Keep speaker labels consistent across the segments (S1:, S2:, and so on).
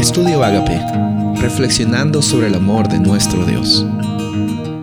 S1: Estudio Agape, reflexionando sobre el amor de nuestro Dios.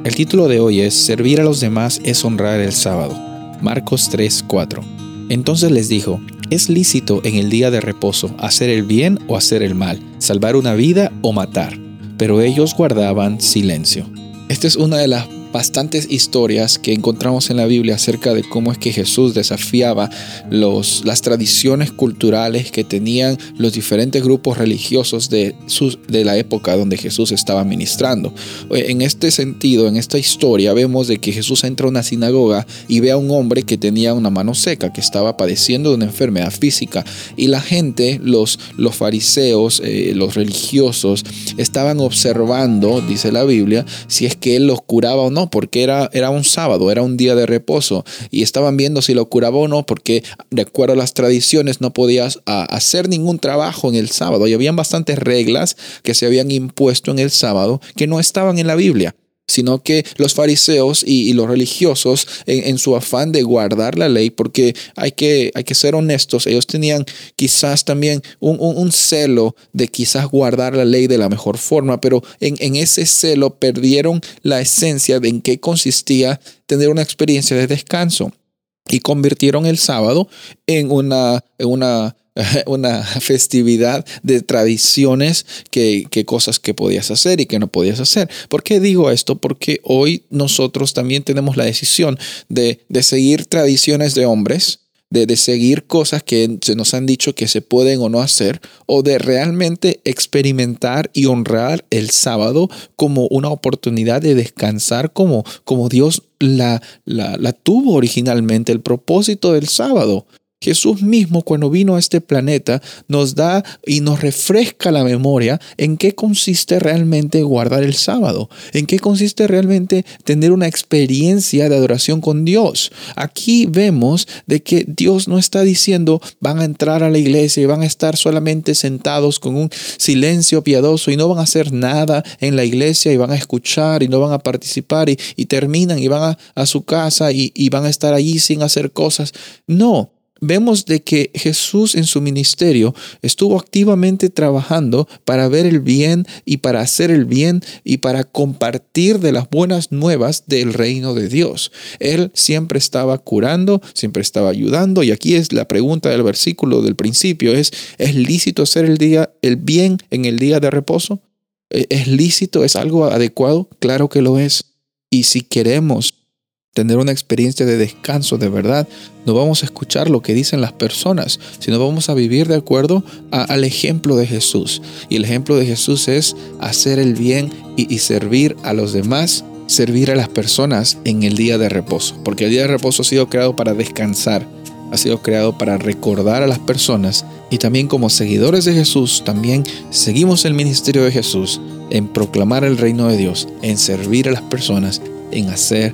S2: El título de hoy es Servir a los demás es honrar el sábado. Marcos 3:4. Entonces les dijo, ¿es lícito en el día de reposo hacer el bien o hacer el mal, salvar una vida o matar? Pero ellos guardaban silencio. Esta es una de las bastantes historias que encontramos en la Biblia acerca de cómo es que Jesús desafiaba los, las tradiciones culturales que tenían los diferentes grupos religiosos de, sus, de la época donde Jesús estaba ministrando. En este sentido, en esta historia, vemos de que Jesús entra a una sinagoga y ve a un hombre que tenía una mano seca, que estaba padeciendo de una enfermedad física. Y la gente, los, los fariseos, eh, los religiosos, estaban observando, dice la Biblia, si es que él los curaba o no porque era, era un sábado, era un día de reposo y estaban viendo si lo curaba o no, porque de acuerdo a las tradiciones no podías hacer ningún trabajo en el sábado y habían bastantes reglas que se habían impuesto en el sábado que no estaban en la Biblia sino que los fariseos y, los religiosos en, su afán de guardar la ley, porque hay que, hay que ser honestos, ellos tenían quizás también un, celo de quizás guardar la ley de la mejor forma, pero en, ese celo perdieron la esencia de en qué consistía tener una experiencia de descanso y convirtieron el sábado en una una festividad de tradiciones, que, cosas que podías hacer y que no podías hacer. ¿Por qué digo esto? Porque hoy nosotros también tenemos la decisión de, seguir tradiciones de hombres, de, seguir cosas que se nos han dicho que se pueden o no hacer, o de realmente experimentar y honrar el sábado como una oportunidad de descansar como, como Dios la tuvo originalmente, el propósito del sábado. Jesús mismo cuando vino a este planeta nos da y nos refresca la memoria en qué consiste realmente guardar el sábado, en qué consiste realmente tener una experiencia de adoración con Dios. Aquí vemos de que Dios no está diciendo van a entrar a la iglesia y van a estar solamente sentados con un silencio piadoso y no van a hacer nada en la iglesia y van a escuchar y no van a participar y, terminan y van a, su casa y, y van a estar allí sin hacer cosas. No, vemos de que Jesús en su ministerio estuvo activamente trabajando para ver el bien y para hacer el bien y para compartir de las buenas nuevas del reino de Dios. Él siempre estaba curando, siempre estaba ayudando y aquí es la pregunta del versículo del principio es ¿es lícito hacer el día el bien en el día de reposo? ¿Es lícito? ¿Es algo adecuado? Claro que lo es. Y si queremos tener una experiencia de descanso de verdad, no vamos a escuchar lo que dicen las personas, sino vamos a vivir de acuerdo al ejemplo de Jesús. Y el ejemplo de Jesús es hacer el bien y, y servir a los demás, servir a las personas en el día de reposo, porque el día de reposo ha sido creado para descansar, ha sido creado para recordar a las personas. Y también como seguidores de Jesús, también seguimos el ministerio de Jesús en proclamar el reino de Dios, en servir a las personas en hacer